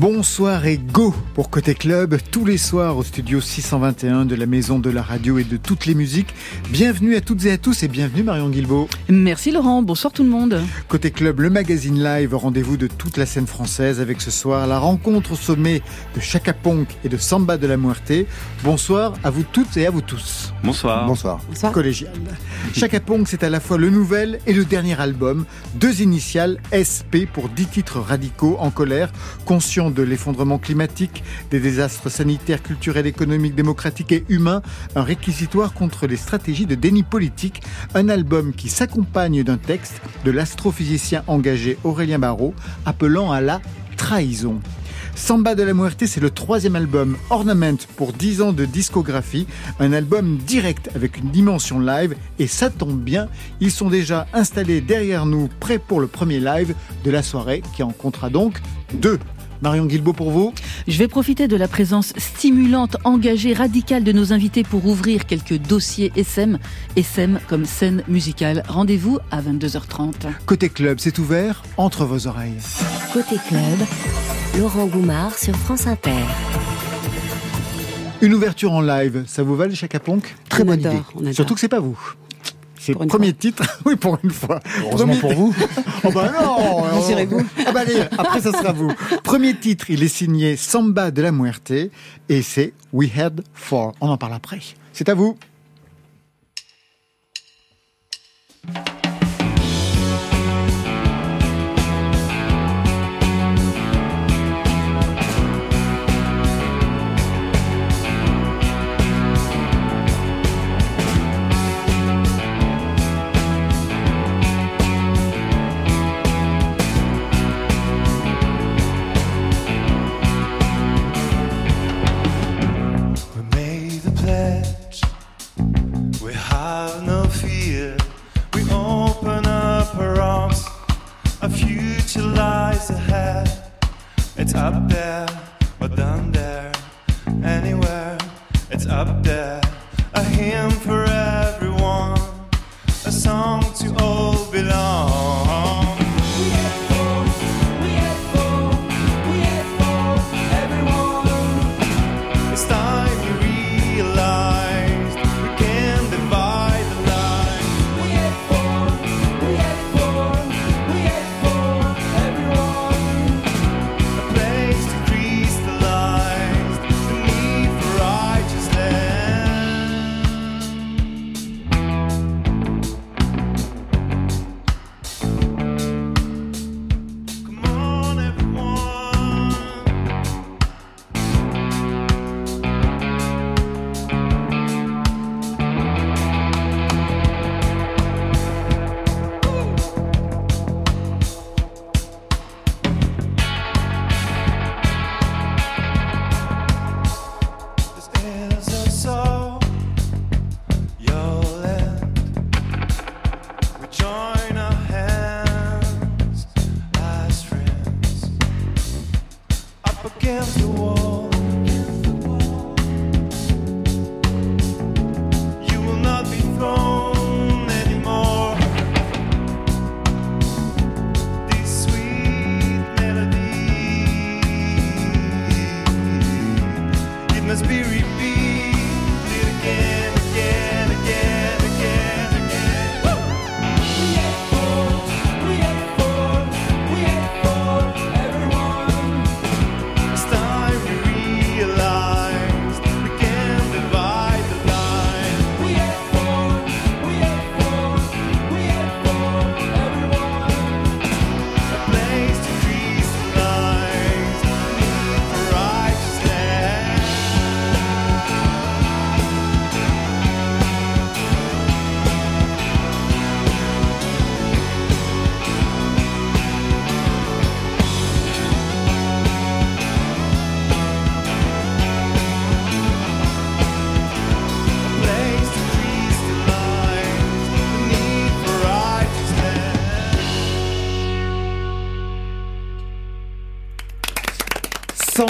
Bonsoir et go pour Côté Club, tous les soirs au studio 621 de la Maison de la Radio et de toutes les musiques. Bienvenue à toutes et à tous et bienvenue Marion Guilbault. Merci Laurent, bonsoir tout le monde. Côté Club, le magazine live, rendez-vous de toute la scène française avec ce soir la rencontre au sommet de Chaka Ponk et de Samba de la Muerte. Bonsoir à vous toutes et à vous tous. Bonsoir. Bonsoir. Bonsoir. Collégial. Chaka Ponk, c'est à la fois le nouvel et le dernier album, deux initiales SP pour dix titres radicaux en colère, conscients de l'effondrement climatique, des désastres sanitaires, culturels, économiques, démocratiques et humains, un réquisitoire contre les stratégies de déni politique, un album qui s'accompagne d'un texte de l'astrophysicien engagé Aurélien Barraud appelant à la trahison. Samba de la Muerte, c'est le troisième album Ornament pour 10 ans de discographie, un album direct avec une dimension live et ça tombe bien, ils sont déjà installés derrière nous, prêts pour le premier live de la soirée qui en comptera donc deux. Marion Guilbault pour vous. Je vais profiter de la présence stimulante, engagée, radicale de nos invités pour ouvrir quelques dossiers SM. SM comme scène musicale. Rendez-vous à 22h30. Côté club, c'est ouvert entre vos oreilles. Côté club, Laurent Goumard sur France Inter. Une ouverture en live, ça vous va les Chacaponc Très bonne idée. Surtout que c'est pas vous. C'est le premier titre. Oui, pour une fois. Heureusement pour vous. oh bah non. vous Ah bah allez, après ça sera vous. Premier titre, il est signé Samba de la Muerte et c'est We Had For. On en parle après. C'est à vous. It's up there or down there, anywhere. It's up there. A hymn for everyone, a song to all belong.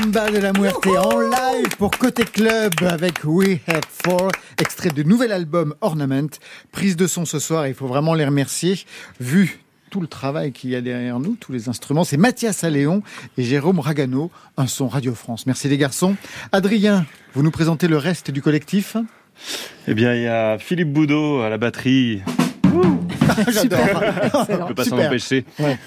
Samba de la Muerte en live pour Côté Club avec We Had Four, extrait du nouvel album Ornament. Prise de son ce soir, il faut vraiment les remercier. Vu tout le travail qu'il y a derrière nous, tous les instruments, c'est Mathias Alléon et Jérôme Ragano, un son Radio France. Merci les garçons. Adrien, vous nous présentez le reste du collectif? Eh bien, il y a Philippe Boudot à la batterie. J'adore. On peut pas s'en empêcher.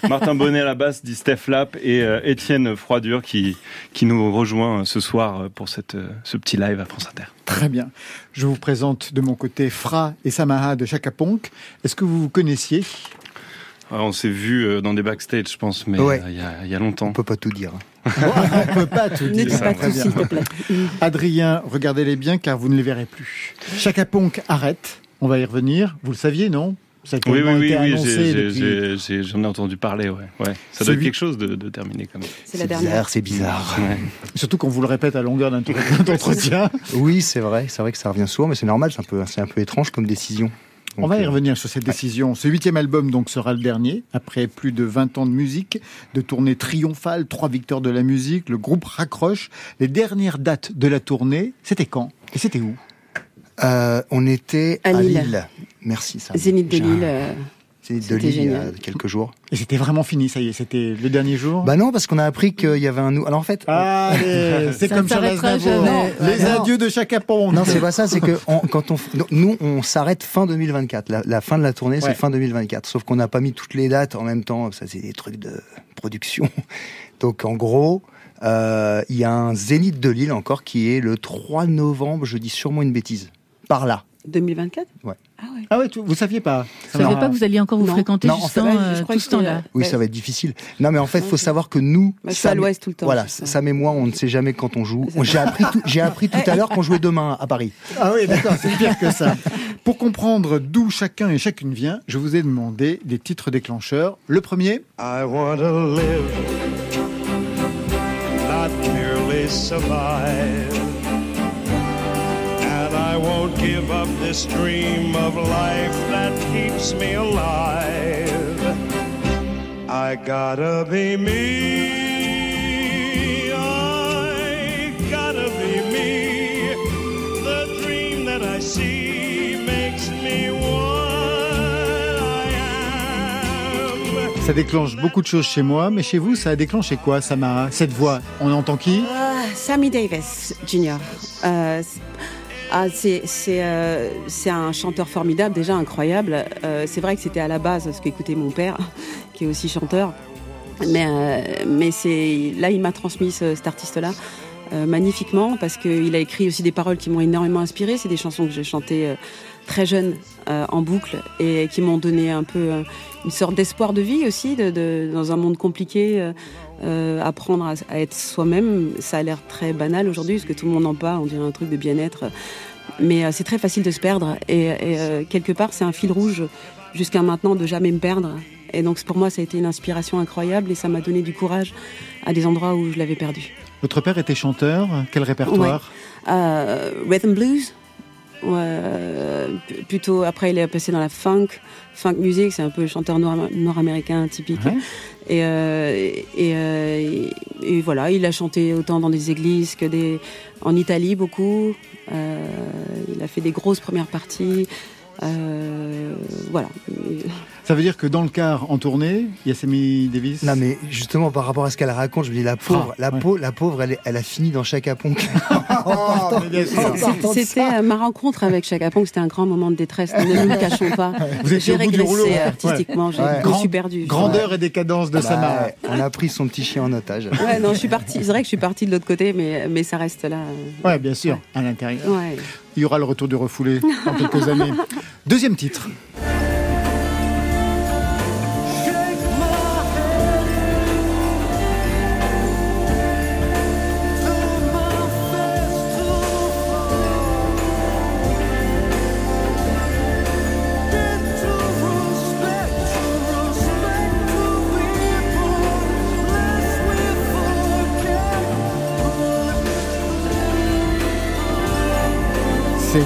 Martin Bonnet à la basse, dit Steph Lap et euh, Étienne Froidure qui, qui nous rejoint ce soir pour cette, euh, ce petit live à France Inter. Très bien. Je vous présente de mon côté Fra et Samaha de Chaka Ponk. Est-ce que vous vous connaissiez? Ah, on s'est vu euh, dans des backstage, je pense, mais Ouais. euh, il y, a, il y a longtemps. On peut pas tout dire. On peut pas tout Ne dire. dis pas tout, s'il te plaît. Adrien, regardez-les bien car vous ne les verrez plus. Chaka Ponk arrête. On va y revenir. Vous le saviez, non? Ça a Oui, oui, oui, été oui, depuis- j'en ai, entendu parler, ouais. ouais. Ça C'est doit être quelque chose de, de terminé quand même. C'est la dernière. bizarre, c'est bizarre. Ouais. Surtout qu'on vous le répète à longueur d'un d'entretien. Oui, c'est vrai, c'est vrai que ça revient souvent, mais c'est normal, c'est un peu, c'est un peu étrange comme décision. On va y euh, revenir sur cette décision. Ce huitième album donc sera le dernier, après plus de 20 ans de musique, de tournée triomphale, trois victoires de la musique, le groupe raccroche. Les dernières dates de la tournée, c'était quand? Et c'était où? Euh, on était À à Lille. Lille. Merci, ça. Zénith de Lille. euh, Zénith de Lille il y a quelques jours. Et c'était vraiment fini, ça y est, c'était le dernier jour Bah non, parce qu'on a appris qu'il y avait un Alors en fait, Allez, c'est Ça comme ne Charles s'arrêtera Aznavour. jamais. Les Non. adieux de Chaka Ponk. non, c'est pas ça, c'est que on- quand on, nous, on s'arrête fin 2024. La, la fin de la tournée, Ouais. c'est fin 2024. Sauf qu'on n'a pas mis toutes les dates en même temps. Ça, c'est des trucs de production. Donc en gros, euh, il y a un Zénith de Lille encore qui est le 3 novembre. Je dis sûrement une bêtise. Par là. 2024 Ouais. Ah ouais. Ah ouais, tu- vous saviez pas Je savais pas que vous alliez encore vous Non. fréquenter Non, en jusqu'en fait, euh, je crois tout ce temps-là. Oui, ça va être difficile. Non, mais en fait, il faut savoir que nous, Bah, à l'ouest tout le temps. Voilà. Sam et moi, on ne sait jamais quand on joue. J'ai appris, tout, j'ai appris tout à l'heure qu'on jouait demain à Paris. Ah oui, d'accord, c'est pire que ça. Pour comprendre d'où chacun et chacune vient, je vous ai demandé des titres déclencheurs. Le premier, I want to live, not merely survive. Won't give up this dream of life that keeps me alive. I gotta be me. I gotta be me. The dream that I see makes me what I am. ça déclenche beaucoup de choses chez moi, mais chez vous, ça a déclenché quoi, Samara? Cette voix, on entend qui? Ah, Sammy Davis Jr. C'est- ah, euh, c'est un chanteur formidable, déjà incroyable. Euh, c'est vrai que c'était à la base ce qu'écoutait mon père, qui est aussi chanteur. Mais, euh, mais c'est là, il m'a transmis ce- cet artiste-là magnifiquement parce qu'il a écrit aussi des paroles qui m'ont énormément inspiré. C'est des chansons que j'ai chantées très jeune en boucle et qui m'ont donné un peu une sorte d'espoir de vie aussi dans un monde compliqué. Euh, apprendre à, à être soi-même, ça a l'air très banal aujourd'hui parce que tout le monde en parle, on dirait un truc de bien-être. Mais euh, c'est très facile de se perdre et, et, euh, quelque part c'est un fil rouge jusqu'à maintenant de jamais me perdre. Et donc pour moi ça a été une inspiration incroyable et ça m'a donné du courage à des endroits où je l'avais perdu. Votre père était chanteur, quel répertoire? Rhythm blues. Euh, plutôt après il est passé dans la funk, funk music, c'est un peu le chanteur nord- nord-américain typique. Ouais. Et, euh, et, euh, et- et voilà, il a chanté autant dans des églises que des en Italie beaucoup. Euh, il a fait des grosses premières parties. Euh, voilà. Ça veut dire que dans le car en tournée, il y a Sammy Davis Non, mais justement, par rapport à ce qu'elle raconte, je me dis, la pauvre, Ah, la, ouais. pauvre la pauvre, elle, est- elle a fini dans chaque ponk. Oh, mais bien sûr. C'est- C'était euh, ma rencontre avec Chaka Ponk, c'était un grand moment de détresse. Ne nous le cachons pas. Vous étiez J'ai au bout du rouleau. régressé artistiquement, Ouais. je me suis perdue. Grandeur et décadence de Bah, Samara. on a pris son petit chien en otage. Ouais, non, je suis partie. C'est vrai que je suis partie de l'autre côté, mais, mais ça reste là. euh, Ouais, bien sûr, à l'intérieur. Ouais. Il y aura le retour du refoulé dans quelques années. Deuxième titre.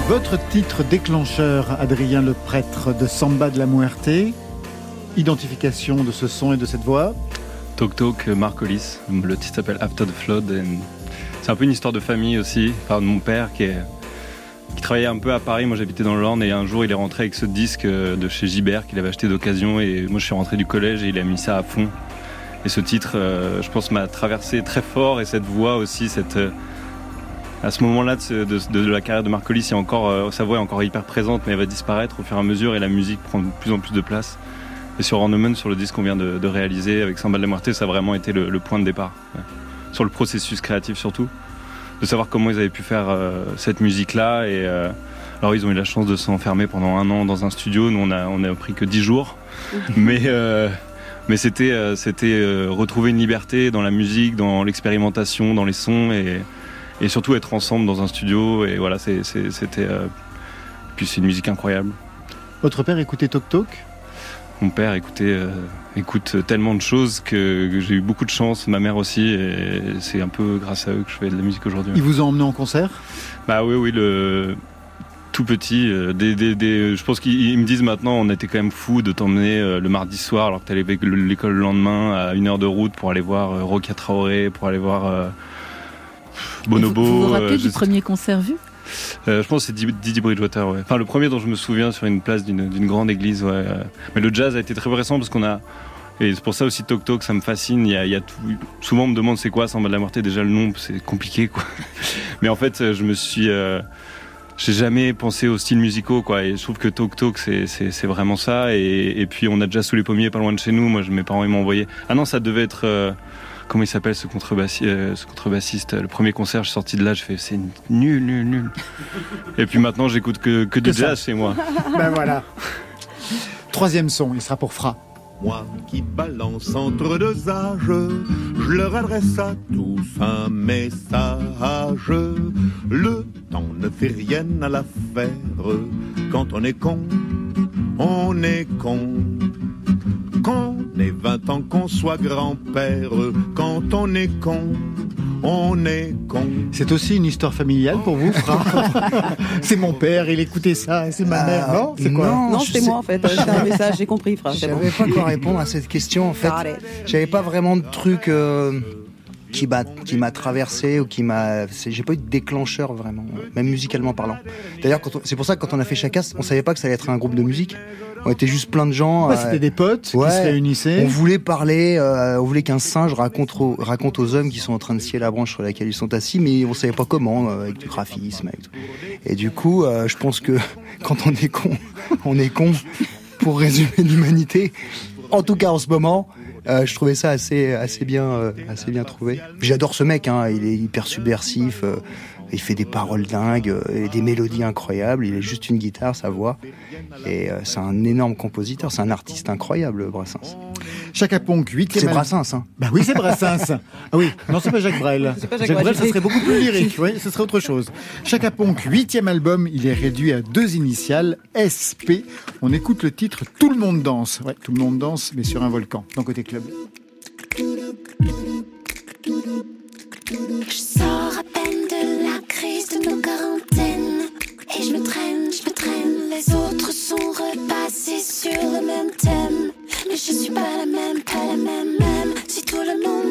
Votre titre déclencheur, Adrien le prêtre de Samba de la Muerte. Identification de ce son et de cette voix. Talk Talk, Marcolis. Le titre s'appelle After the Flood. C'est un peu une histoire de famille aussi, enfin, de mon père qui, travaillait un peu à Paris. Moi j'habitais dans le Land et un jour il est rentré avec ce disque de chez Gibert qu'il avait acheté d'occasion et moi je suis rentré du collège et il a mis ça à fond. Et ce titre, euh, je pense, m'a traversé très fort et cette voix aussi, cette, euh, à ce moment-là de, la carrière de Marcolis, encore, euh, sa voix est encore hyper présente, mais elle va disparaître au fur et à mesure et la musique prend de plus en plus de place. Et sur Ornament, sur le disque qu'on vient de, réaliser avec Samba de Muerte, ça a vraiment été le, point de départ. Sur le processus créatif surtout. De savoir comment ils avaient pu faire euh, cette musique-là. Et euh, alors, ils ont eu la chance de s'enfermer pendant un an dans un studio. Nous, on a, on a pris que 10 jours. mais. Euh, mais c'était c'était retrouver une liberté dans la musique, dans l'expérimentation, dans les sons et, et surtout être ensemble dans un studio et voilà c'était puis c'est une musique incroyable. Votre père écoutait Tok Tok? Mon père écoutait, euh, écoute tellement de choses que, j'ai eu beaucoup de chance, ma mère aussi, et c'est un peu grâce à eux que je fais de la musique aujourd'hui. Ils vous ont emmené en concert? Bah oui, oui, le tout petit. Euh, je pense qu'ils me disent maintenant, on était quand même fou de t'emmener euh, le mardi soir alors que t'allais avec l'école le lendemain à une heure de route pour aller voir Rokia Traoré, pour aller voir Bonobo. Vous vous, rappelez du premier concert vu? Euh, je pense que c'est Didi Bridgewater, ouais. Enfin, le premier dont je me souviens sur une place d'une grande église, ouais. Mais le jazz a été très récent parce qu'on a. Et c'est pour ça aussi Tok Tok, ça me fascine. Il y a, tout... Souvent on me demande c'est quoi Samba de la Morte, déjà le nom, c'est compliqué quoi. Mais en fait, je me suis. Euh... J'ai jamais pensé aux styles musicaux quoi. Et je trouve que Tok Tok c'est vraiment ça. Et, et, puis on a déjà sous les pommiers pas loin de chez nous. Moi, mes parents ils m'ont envoyé. Ah non, ça devait être. Euh, comment il s'appelle ce, euh, ce, contrebassiste Le premier concert, je suis sorti de là, je fais c'est nul, nul, nul. Et puis maintenant, j'écoute que, que du jazz chez moi. Ben voilà. Troisième son, il sera pour Fra. Moi qui balance entre deux âges, je leur adresse à tous un message. Le temps ne fait rien à l'affaire. Quand on est con, on est con qu'on ait 20 ans, qu'on soit grand-père, quand on est con, on est con. C'est aussi une histoire familiale pour vous, C'est mon père, il écoutait ça, c'est ma mère, non C'est quoi Non, c'est moi en fait. C'est un message, j'ai compris, frère. Je savais pas quoi répondre à cette question en fait. J'avais pas vraiment de truc. Euh, qui m'a qui m'a traversé ou qui m'a j'ai pas eu de déclencheur vraiment même musicalement parlant d'ailleurs c'est pour ça que quand on a fait Chacas on savait pas que ça allait être un groupe de musique on était juste plein de gens ouais, c'était des potes qui se réunissaient. On voulait parler euh, on voulait qu'un singe raconte aux, raconte aux hommes qui sont en train de scier la branche sur laquelle ils sont assis mais on savait pas comment euh, avec du graphisme et du coup euh, je pense que quand on est con on est con pour résumer l'humanité en tout cas en ce moment euh, je trouvais ça assez, assez, bien, euh, assez bien trouvé. J'adore ce mec, hein, il est hyper subversif, euh, il fait des paroles dingues, et des mélodies incroyables, il est juste une guitare, sa voix. Et c'est un énorme compositeur, c'est un artiste incroyable, Brassens. Chaka Ponk, 8 C'est Brassens, hein Bah oui, c'est Brassens. ah oui, non, c'est pas Jacques Brel. Jacques, Brel, ça serait beaucoup plus lyrique, oui, ce serait autre chose. Chaka Ponk, huitième album, il est réduit à deux initiales, SP. On écoute le titre Tout le monde danse. Ouais, tout le monde danse, mais sur un volcan, dans Côté Club. Je sors à la crise de nos quarantaines. Et je me traîne, je me traîne. Les autres sont repassés sur le même thème. Mais je suis pas la même, pas la même, même. Si tout le monde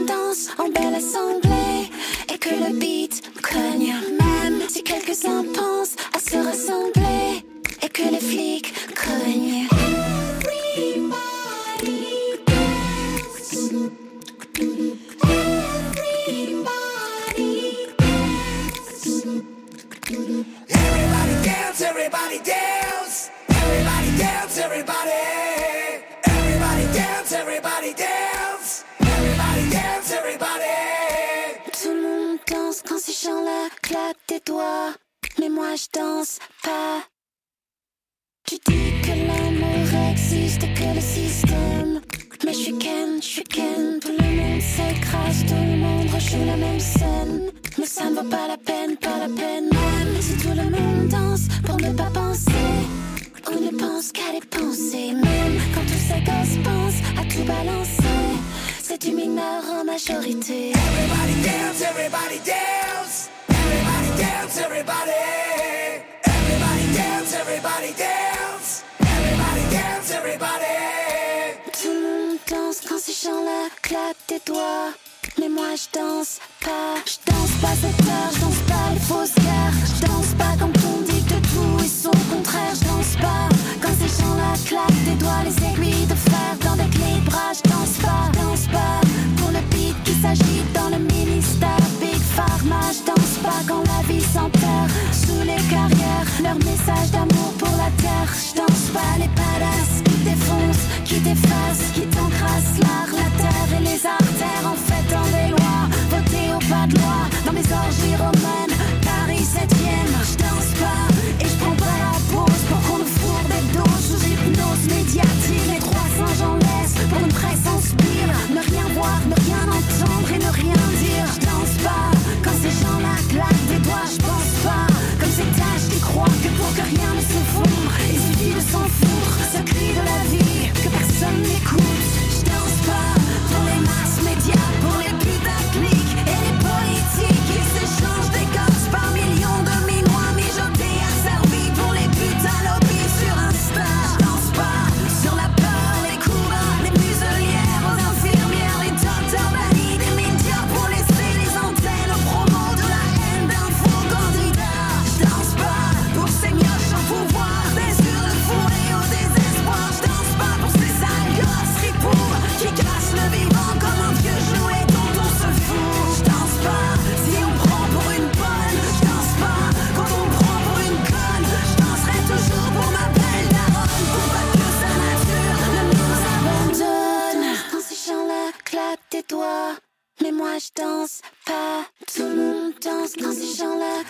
danse pas, tout le monde danse quand ces gens-là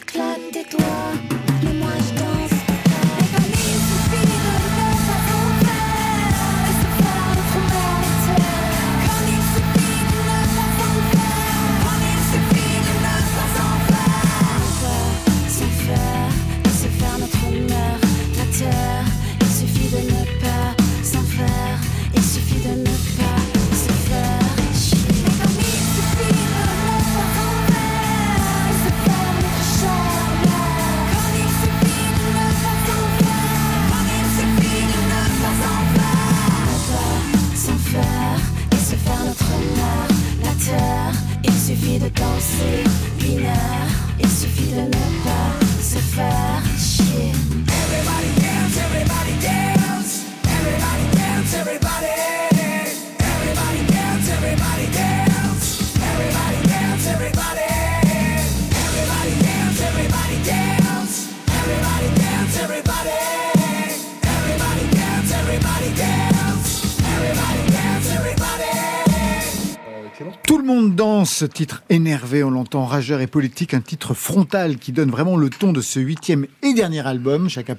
danse, titre énervé, on l'entend rageur et politique, un titre frontal qui donne vraiment le ton de ce huitième et dernier album, Chaka.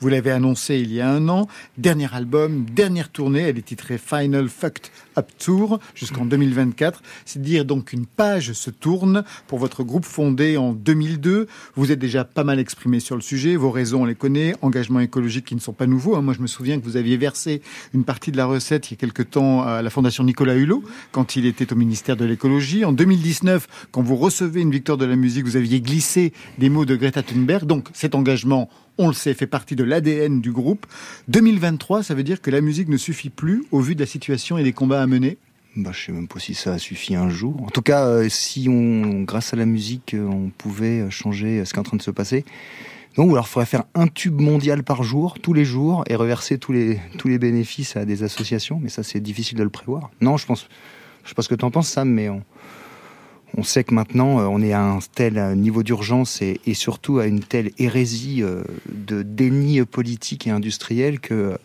Vous l'avez annoncé il y a un an. Dernier album, dernière tournée, elle est titrée Final Fucked Up Tour jusqu'en 2024. C'est dire donc qu'une page se tourne pour votre groupe fondé en 2002. Vous êtes déjà pas mal exprimé sur le sujet, vos raisons on les connaît, engagements écologiques qui ne sont pas nouveaux. hein. Moi je me souviens que vous aviez versé une partie de la recette il y a quelque temps à la Fondation Nicolas Hulot quand il était au ministère de l'écologie. En 2019, quand vous recevez une victoire de la musique, vous aviez glissé des mots de Greta Thunberg. Donc cet engagement, on le sait, fait partie de l'ADN du groupe. 2023, ça veut dire que la musique ne suffit plus au vu de la situation et des combats à mener? Bah, je sais même pas si ça a suffi un jour. En tout cas, euh, si on, grâce à la musique, euh, on pouvait changer ce qui est en train de se passer. Donc, alors, il faudrait faire un tube mondial par jour, tous les jours, et reverser tous les, tous les bénéfices à des associations. Mais ça, c'est difficile de le prévoir. Non, je pense, je sais pas ce que tu en penses, Sam, mais on, on sait que maintenant, euh, on est à un tel euh, niveau d'urgence et, et surtout à une telle hérésie euh, de déni politique et industriel que,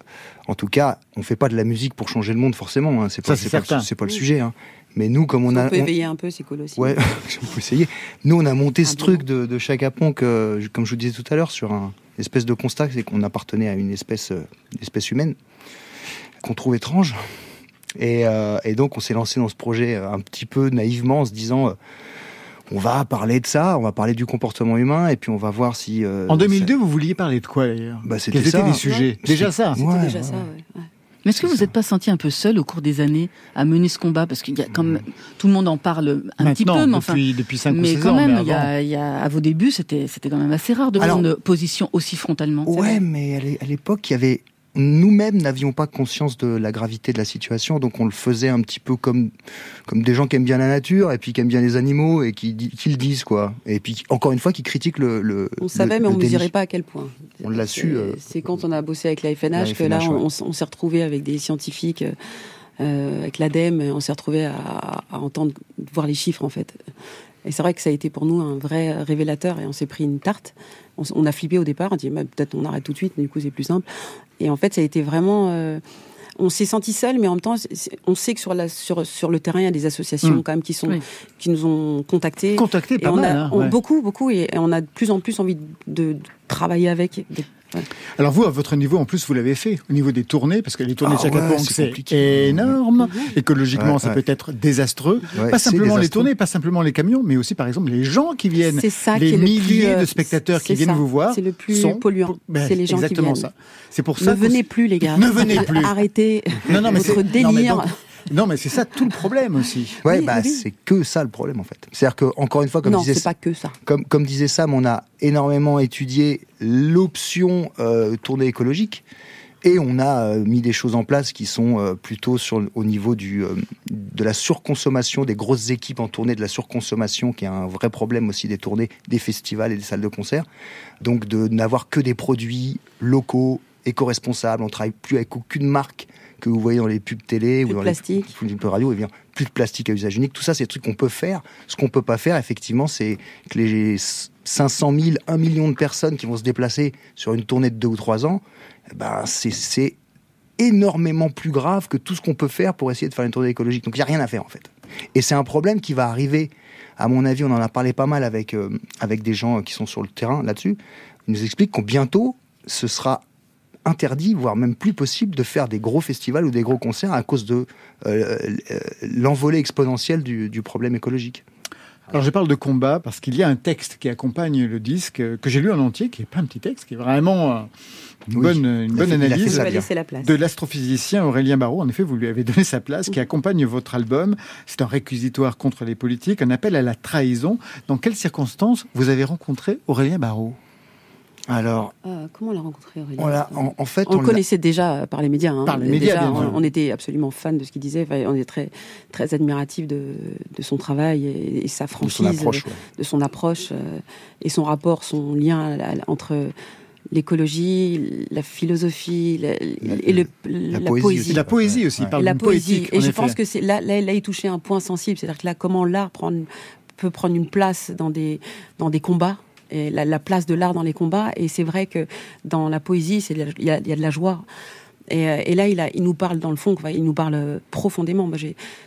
en tout cas, on fait pas de la musique pour changer le monde forcément. Hein. C'est pas, Ça, c'est c'est pas, certain. le- c'est pas le sujet. Hein. Mais nous, comme on On a, peut on- éveiller un peu, c'est cool aussi. Ouais, on peut essayer. Nous, on a monté Un ce bon. truc de, de Chaka Ponk, euh, comme je vous disais tout à l'heure, sur un espèce de constat, c'est qu'on appartenait à une espèce, une espèce humaine qu'on trouve étrange. Et, euh, et donc, on s'est lancé dans ce projet un petit peu naïvement, en se disant, euh, on va parler de ça, on va parler du comportement humain, et puis on va voir si. euh, En 2002, vous vouliez parler de quoi d'ailleurs? Bah, c'était Quels étaient ça. les sujets? Déjà ça C'était Ouais, déjà ouais, ça, ouais. Mais est-ce que vous n'êtes pas senti un peu seul au cours des années à mener ce combat? Parce qu'il y a comme tout le monde en parle un petit peu, mais enfin. depuis, depuis 5 ou Mais 6 quand ans. même, mais il y a, il y a- à vos débuts, c'était c'était quand même assez rare de Alors- une position aussi frontalement. Ouais, mais à l'époque, il y avait nous-mêmes n'avions pas conscience de la gravité de la situation, donc on le faisait un petit peu comme comme des gens qui aiment bien la nature et puis qui aiment bien les animaux et qui, qui le disent quoi. Et puis encore une fois qui critiquent le. le On le- savait, mais on ne déni. mesurait pas à quel point. On l'a su, euh, C'est quand on a bossé avec la FNH, la que là, ouais. on s'est retrouvé avec des scientifiques, euh, avec l'ADEME, on s'est retrouvé à, à entendre, voir les chiffres en fait. Et c'est vrai que ça a été pour nous un vrai révélateur et on s'est pris une tarte. On, on a flippé au départ, on dit bah, peut-être on arrête tout de suite, du coup c'est plus simple. Et en fait, ça a été vraiment. euh, on s'est senti seul, mais en même temps, on sait que sur, la, sur, sur le terrain, il y a des associations Mm. quand même qui, sont, Oui. qui nous ont contactés. Contacté Et pas on mal. a hein, on- ouais. beaucoup, beaucoup, et, et on a de plus en plus envie de, de travailler avec. de- Alors vous, à votre niveau, en plus, vous l'avez fait au niveau des tournées, parce que les tournées Ah de Chaka ouais, c'est énorme. Écologiquement, Ouais, ça ouais. peut être désastreux. Ouais, pas simplement les tournées, pas simplement les camions, mais aussi, par exemple, les gens qui viennent. C'est ça les qui est le milliers plus, euh, de spectateurs qui viennent ça. vous voir C'est le plus sont- polluant. Ben, c'est les gens qui exactement viennent. ça. C'est pour Ne ça. que- venez plus, les gars. Ne venez plus. Arrêtez Non, non, mais votre c'est- non, mais délire. donc- Non, mais c'est ça tout le problème aussi. Ouais, Oui, bah oui. c'est que ça le problème en fait. C'est-à-dire que encore une fois, comme non, disait c'est pas que ça. comme, comme disait Sam, on a énormément étudié l'option euh, tournée écologique et on a euh, mis des choses en place qui sont euh, plutôt sur, au niveau du, euh, de la surconsommation des grosses équipes en tournée, de la surconsommation qui est un vrai problème aussi des tournées, des festivals et des salles de concert. Donc de n'avoir que des produits locaux, éco-responsables. On travaille plus avec aucune marque que vous voyez dans les pubs télé Plus ou dans plastique. les pubs radio. Et bien, plus de plastique à usage unique. Tout ça, c'est des trucs qu'on peut faire. Ce qu'on peut pas faire, effectivement, c'est que les 500 000, 1 million de personnes qui vont se déplacer sur une tournée de deux ou trois ans, eh ben, c'est- c'est énormément plus grave que tout ce qu'on peut faire pour essayer de faire une tournée écologique. Donc il n'y a rien à faire en fait. Et c'est un problème qui va arriver, à mon avis, on en a parlé pas mal avec, euh, avec des gens qui sont sur le terrain là-dessus. Ils nous expliquent qu'on bientôt, ce sera interdit, voire même plus possible, de faire des gros festivals ou des gros concerts à cause de euh, euh, l'envolée exponentielle du, du problème écologique. Alors je parle de combat parce qu'il y a un texte qui accompagne le disque euh, que j'ai lu en entier, qui est pas un petit texte, qui est vraiment une Oui. bonne, une analyse la place. de l'astrophysicien Aurélien Barraud. En effet, vous lui avez donné sa place, qui accompagne votre album. C'est un réquisitoire contre les politiques, un appel à la trahison. Dans quelles circonstances vous avez rencontré Aurélien Barraud Alors, Euh, comment on l'a rencontré, Aurélien on l'a- en, en fait, On le connaissait déjà par les médias. hein. Par les médias, Déjà, bien sûr. on, on était absolument fan de ce qu'il disait. Enfin, on est très, très admiratif de, de son travail et, et sa de franchise, son approche. ouais. de son approche euh, et son rapport, son lien la- entre l'écologie, la philosophie la- et le- la, poésie la poésie aussi, Ouais. parle la poésie. Et je effet. pense que c'est là, là, là, il touchait un point sensible. C'est-à-dire que là, comment l'art prend- peut prendre une place dans des, dans des combats. Et la, la place de l'art dans les combats. Et c'est vrai que dans la poésie, il y, a, il y a de la joie. Et, euh, et là, il, a, il nous parle dans le fond, quoi. il nous parle euh, profondément.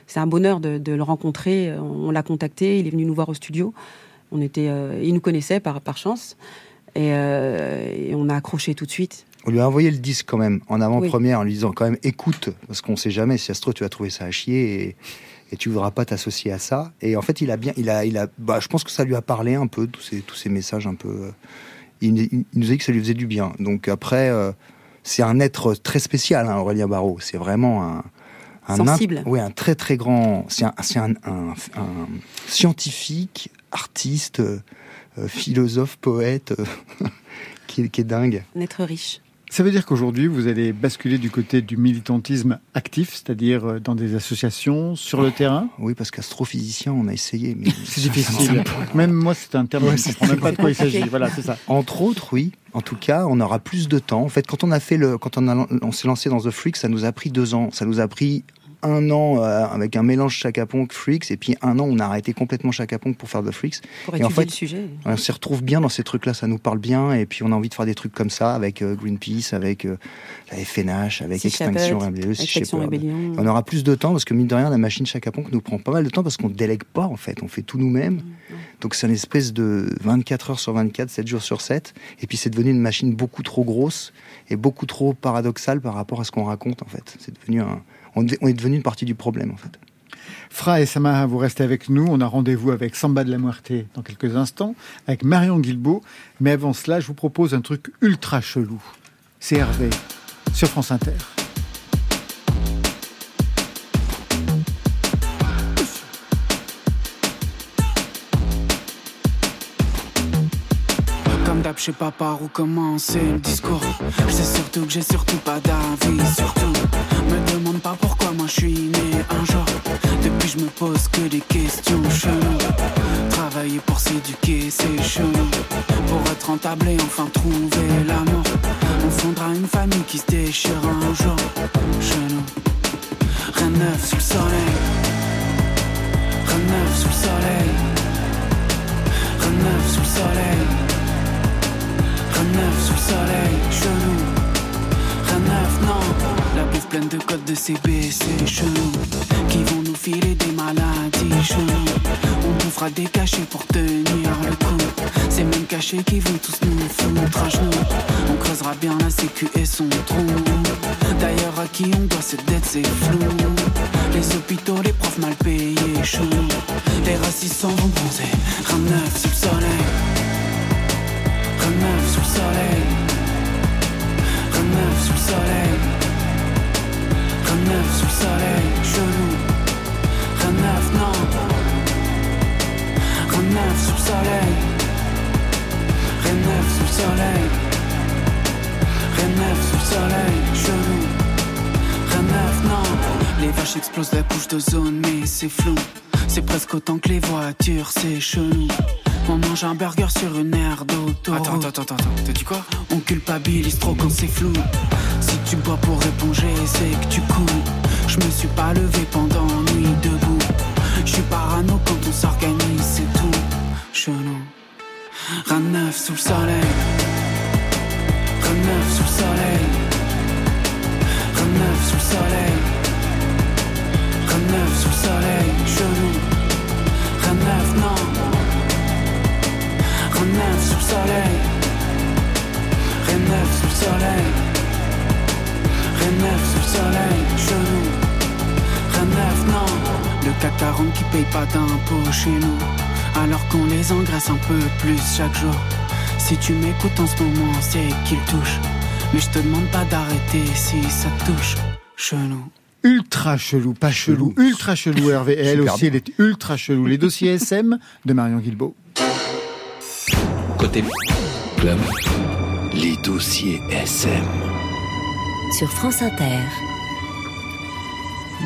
C'est un bonheur de, de le rencontrer. On l'a contacté, il est venu nous voir au studio. On était, euh, il nous connaissait par, par chance. Et, euh, et on a accroché tout de suite. On lui a envoyé le disque quand même, en avant-première, en lui disant quand même écoute, parce qu'on sait jamais, si ça se trouve, tu vas trouver ça à chier et, et tu voudras pas t'associer à ça. Et en fait, il a bien, il a, il a, bah, je pense que ça lui a parlé un peu, tous ces, tous ces messages un peu. euh, il, il nous a dit que ça lui faisait du bien. Donc après, euh, c'est un être très spécial, hein, Aurélien Barraud. C'est vraiment un. un Sensible. oui, un très très grand. C'est un, un, un- scientifique, artiste, euh, philosophe, poète, qui, est- qui est dingue. Un être riche. Ça veut dire qu'aujourd'hui, vous allez basculer du côté du militantisme actif, c'est-à-dire euh, dans des associations, sur le terrain Oui, parce qu'astrophysicien, on a essayé, mais C'est difficile. Même moi, c'est un terme, Ouais, je ne comprends même pas de quoi il s'agit. Voilà, c'est ça. Entre autres, oui. En tout cas, on aura plus de temps. En fait, quand on a fait le, quand on, a, on s'est lancé dans The Freaks, ça nous a pris deux ans. Ça nous a pris un an euh, avec un mélange Chaka Ponk Freaks, et puis un an, on a arrêté complètement Chaka Ponk pour faire The Freaks. Pour Et en fait, le sujet. On s'y retrouve bien dans ces trucs-là, ça nous parle bien, et puis on a envie de faire des trucs comme ça avec euh, Greenpeace, avec euh, la FNH, avec Sea Extinction Rebellion. On aura plus de temps parce que mine de rien, la machine Chaka Ponk nous prend pas mal de temps parce qu'on délègue pas en fait, on fait tout nous-mêmes. Donc c'est une espèce de 24 heures sur 24, 7 jours sur 7. Et puis c'est devenu une machine beaucoup trop grosse et beaucoup trop paradoxale par rapport à ce qu'on raconte en fait. C'est devenu un, on est on est devenu une partie du problème en fait. Fra et Sama, vous restez avec nous. On a rendez-vous avec Samba de la Muerte dans quelques instants, avec Marion Guilbeault. Mais avant cela, je vous propose un truc ultra chelou. C'est Hervé, sur France Inter. Comme Comme d'hab, je sais pas par où commencer le discours. Je sais surtout que j'ai surtout pas d'avis, surtout. Me pas pourquoi moi je suis né un jour. Depuis, je me pose que des questions cheloues. Travailler pour s'éduquer, c'est chelou. Pour être rentable et enfin trouver l'amour. On fondra une famille qui se déchire un jour. Chelou. Rien de neuf sous le soleil. Rien de neuf sous le soleil. Rien de neuf sous le soleil. Rien de neuf sous le soleil. Chelou. Rien de neuf, non. La bouffe pleine de codes de CBC, chelou. Qui vont nous filer des maladies, chelou. On nous fera des cachets pour tenir le coup. Ces mêmes cachets qui vont tous nous foutre à genoux. On creusera bien la sécu et son trou. D'ailleurs, à qui on doit cette dette, c'est flou. Les hôpitaux, les profs mal payés, chelou. Les racistes s'en vont bronzer. Rien neuf sous le soleil. Rien neuf sous le soleil. Rien neuf sous le soleil. Rien sous le soleil, chelou. Rien non. Rien sous le soleil. Rien sous le soleil. Rien sous le soleil, chelou. Rien non. Les vaches explosent la couche de zone, mais c'est flou. C'est presque autant que les voitures, c'est chelou. On mange un burger sur une aire d'auto. Attends, attends, attends, attends, t'as dit quoi? On culpabilise trop quand c'est flou. Si tu bois pour éponger, c'est que tu coules. Je me suis pas levé pendant nuit debout. Je suis parano quand on s'organise, c'est tout. Chelou. Rien de neuf sous le soleil. Rien de neuf sous le soleil. Rien de neuf sous le soleil. Rien de neuf sous le soleil. Chelou. Rien de neuf, non. Rien de neuf sous le soleil. Rien de neuf sous le soleil. Rien de neuf sous le soleil. Chelou. Rien de neuf, non. Le CAC 40 qui paye pas d'impôts chez nous. Alors qu'on les engraisse un peu plus chaque jour. Si tu m'écoutes en ce moment, c'est qu'il touche. Mais je te demande pas d'arrêter si ça te touche. Chelou. Ultra chelou, pas chelou, ultra chelou Hervé. Et elle aussi, elle est ultra chelou. Les dossiers SM de Marion Guilbault. Côté club, les dossiers SM. Sur France Inter.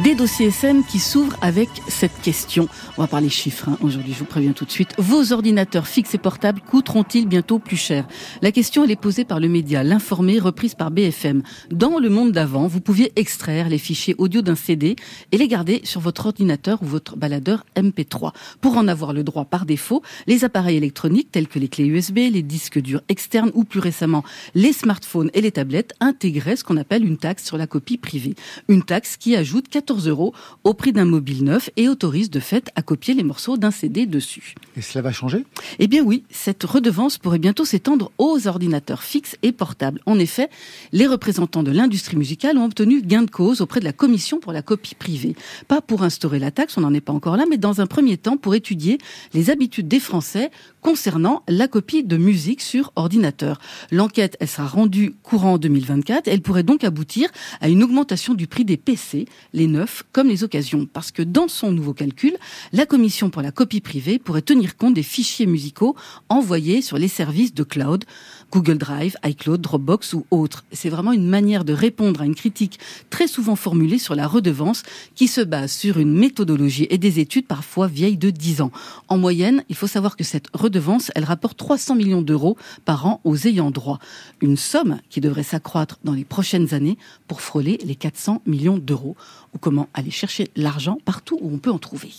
Des dossiers SM qui s'ouvrent avec cette question. On va parler chiffres hein, aujourd'hui, je vous préviens tout de suite. Vos ordinateurs fixes et portables coûteront-ils bientôt plus cher? La question est posée par le média L'Informé, reprise par BFM. Dans le monde d'avant, vous pouviez extraire les fichiers audio d'un CD et les garder sur votre ordinateur ou votre baladeur MP3. Pour en avoir le droit par défaut, les appareils électroniques tels que les clés USB, les disques durs externes ou plus récemment les smartphones et les tablettes intégraient ce qu'on appelle une taxe sur la copie privée. Une taxe qui ajoute 14 euros au prix d'un mobile neuf et autorise de fait à copier les morceaux d'un CD dessus. Et cela va changer? Eh bien oui, cette redevance pourrait bientôt s'étendre aux ordinateurs fixes et portables. En effet, les représentants de l'industrie musicale ont obtenu gain de cause auprès de la Commission pour la copie privée. Pas pour instaurer la taxe, on n'en est pas encore là, mais dans un premier temps pour étudier les habitudes des Français concernant la copie de musique sur ordinateur. L'enquête, elle sera rendue courant 2024. Elle pourrait donc aboutir à une augmentation du prix des PC, les comme les occasions. Parce que dans son nouveau calcul, la Commission pour la copie privée pourrait tenir compte des fichiers musicaux envoyés sur les services de cloud, Google Drive, iCloud, Dropbox ou autres. C'est vraiment une manière de répondre à une critique très souvent formulée sur la redevance qui se base sur une méthodologie et des études parfois vieilles de 10 ans. En moyenne, il faut savoir que cette redevance, elle rapporte 300 millions d'euros par an aux ayants droit. Une somme qui devrait s'accroître dans les prochaines années pour frôler les 400 millions d'euros. Ou comment aller chercher l'argent partout où on peut en trouver.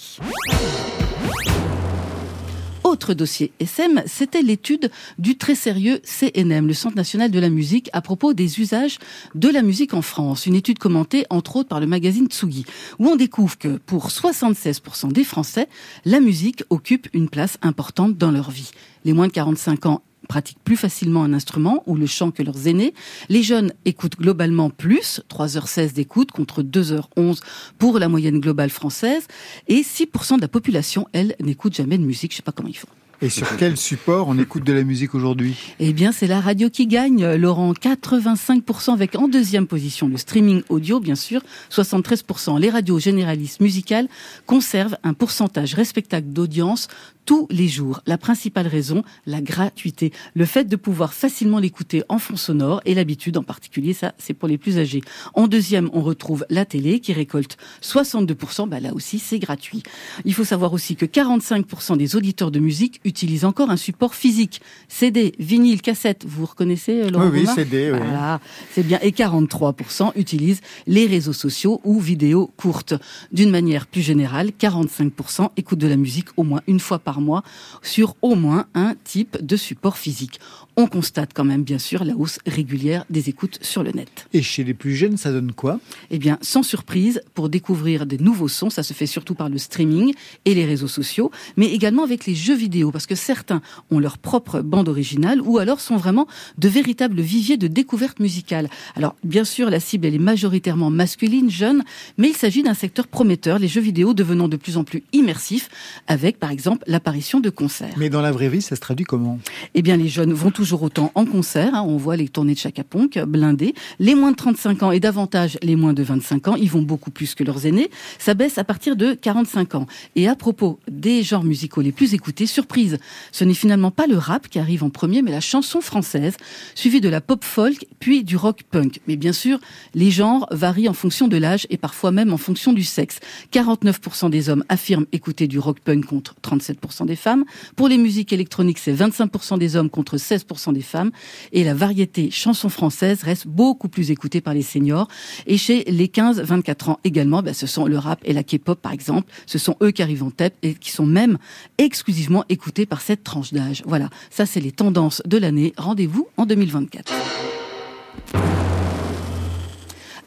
Autre dossier SM, c'était l'étude du très sérieux CNM, le Centre national de la musique, à propos des usages de la musique en France. Une étude commentée, entre autres, par le magazine Tsugi, où on découvre que pour 76% des Français, la musique occupe une place importante dans leur vie. Les moins de 45 ans pratiquent plus facilement un instrument ou le chant que leurs aînés. Les jeunes écoutent globalement plus, 3h16 d'écoute contre 2h11 pour la moyenne globale française. Et 6% de la population, elle, n'écoute jamais de musique. Je sais pas comment ils font. Et sur quel support on écoute de la musique aujourd'hui? Eh bien, c'est la radio qui gagne, Laurent. 85% avec en deuxième position le streaming audio, bien sûr. 73%. Les radios généralistes musicales conservent un pourcentage respectable d'audience tous les jours. La principale raison, la gratuité. Le fait de pouvoir facilement l'écouter en fond sonore et l'habitude en particulier, ça c'est pour les plus âgés. En deuxième, on retrouve la télé qui récolte 62%, bah là aussi c'est gratuit. Il faut savoir aussi que 45% des auditeurs de musique utilisent encore un support physique. CD, vinyle, cassette, vous reconnaissez euh, Laurent Oui, oui, CD, oui. Voilà, c'est bien. Et 43% utilisent les réseaux sociaux ou vidéos courtes. D'une manière plus générale, 45% écoutent de la musique au moins une fois par mois sur au moins un type de support physique. On constate quand même bien sûr la hausse régulière des écoutes sur le net. Et chez les plus jeunes, ça donne quoi? Eh bien, sans surprise, pour découvrir des nouveaux sons, ça se fait surtout par le streaming et les réseaux sociaux, mais également avec les jeux vidéo, parce que certains ont leur propre bande originale ou alors sont vraiment de véritables viviers de découverte musicale. Alors, bien sûr, la cible, elle est majoritairement masculine, jeune, mais il s'agit d'un secteur prometteur, les jeux vidéo devenant de plus en plus immersifs, avec, par exemple, l'apparition de concerts. Mais dans la vraie vie, ça se traduit comment? Eh bien, les jeunes vont toujours autant en concert. hein, on voit les tournées de Chaka Ponk blindées. Les moins de 35 ans et davantage les moins de 25 ans, ils vont beaucoup plus que leurs aînés. Ça baisse à partir de 45 ans. Et à propos des genres musicaux les plus écoutés, surprise, ce n'est finalement pas le rap qui arrive en premier, mais la chanson française, suivie de la pop folk, puis du rock punk. Mais bien sûr, les genres varient en fonction de l'âge et parfois même en fonction du sexe. 49% des hommes affirment écouter du rock punk contre 37% des femmes. Pour les musiques électroniques, c'est 25% des hommes contre 16% des femmes. Et la variété chanson française reste beaucoup plus écoutée par les seniors. Et chez les 15-24 ans également, ben, ce sont le rap et la K-pop par exemple. Ce sont eux qui arrivent en tête et qui sont même exclusivement écoutés par cette tranche d'âge. Voilà, ça c'est les tendances de l'année. Rendez-vous en 2024.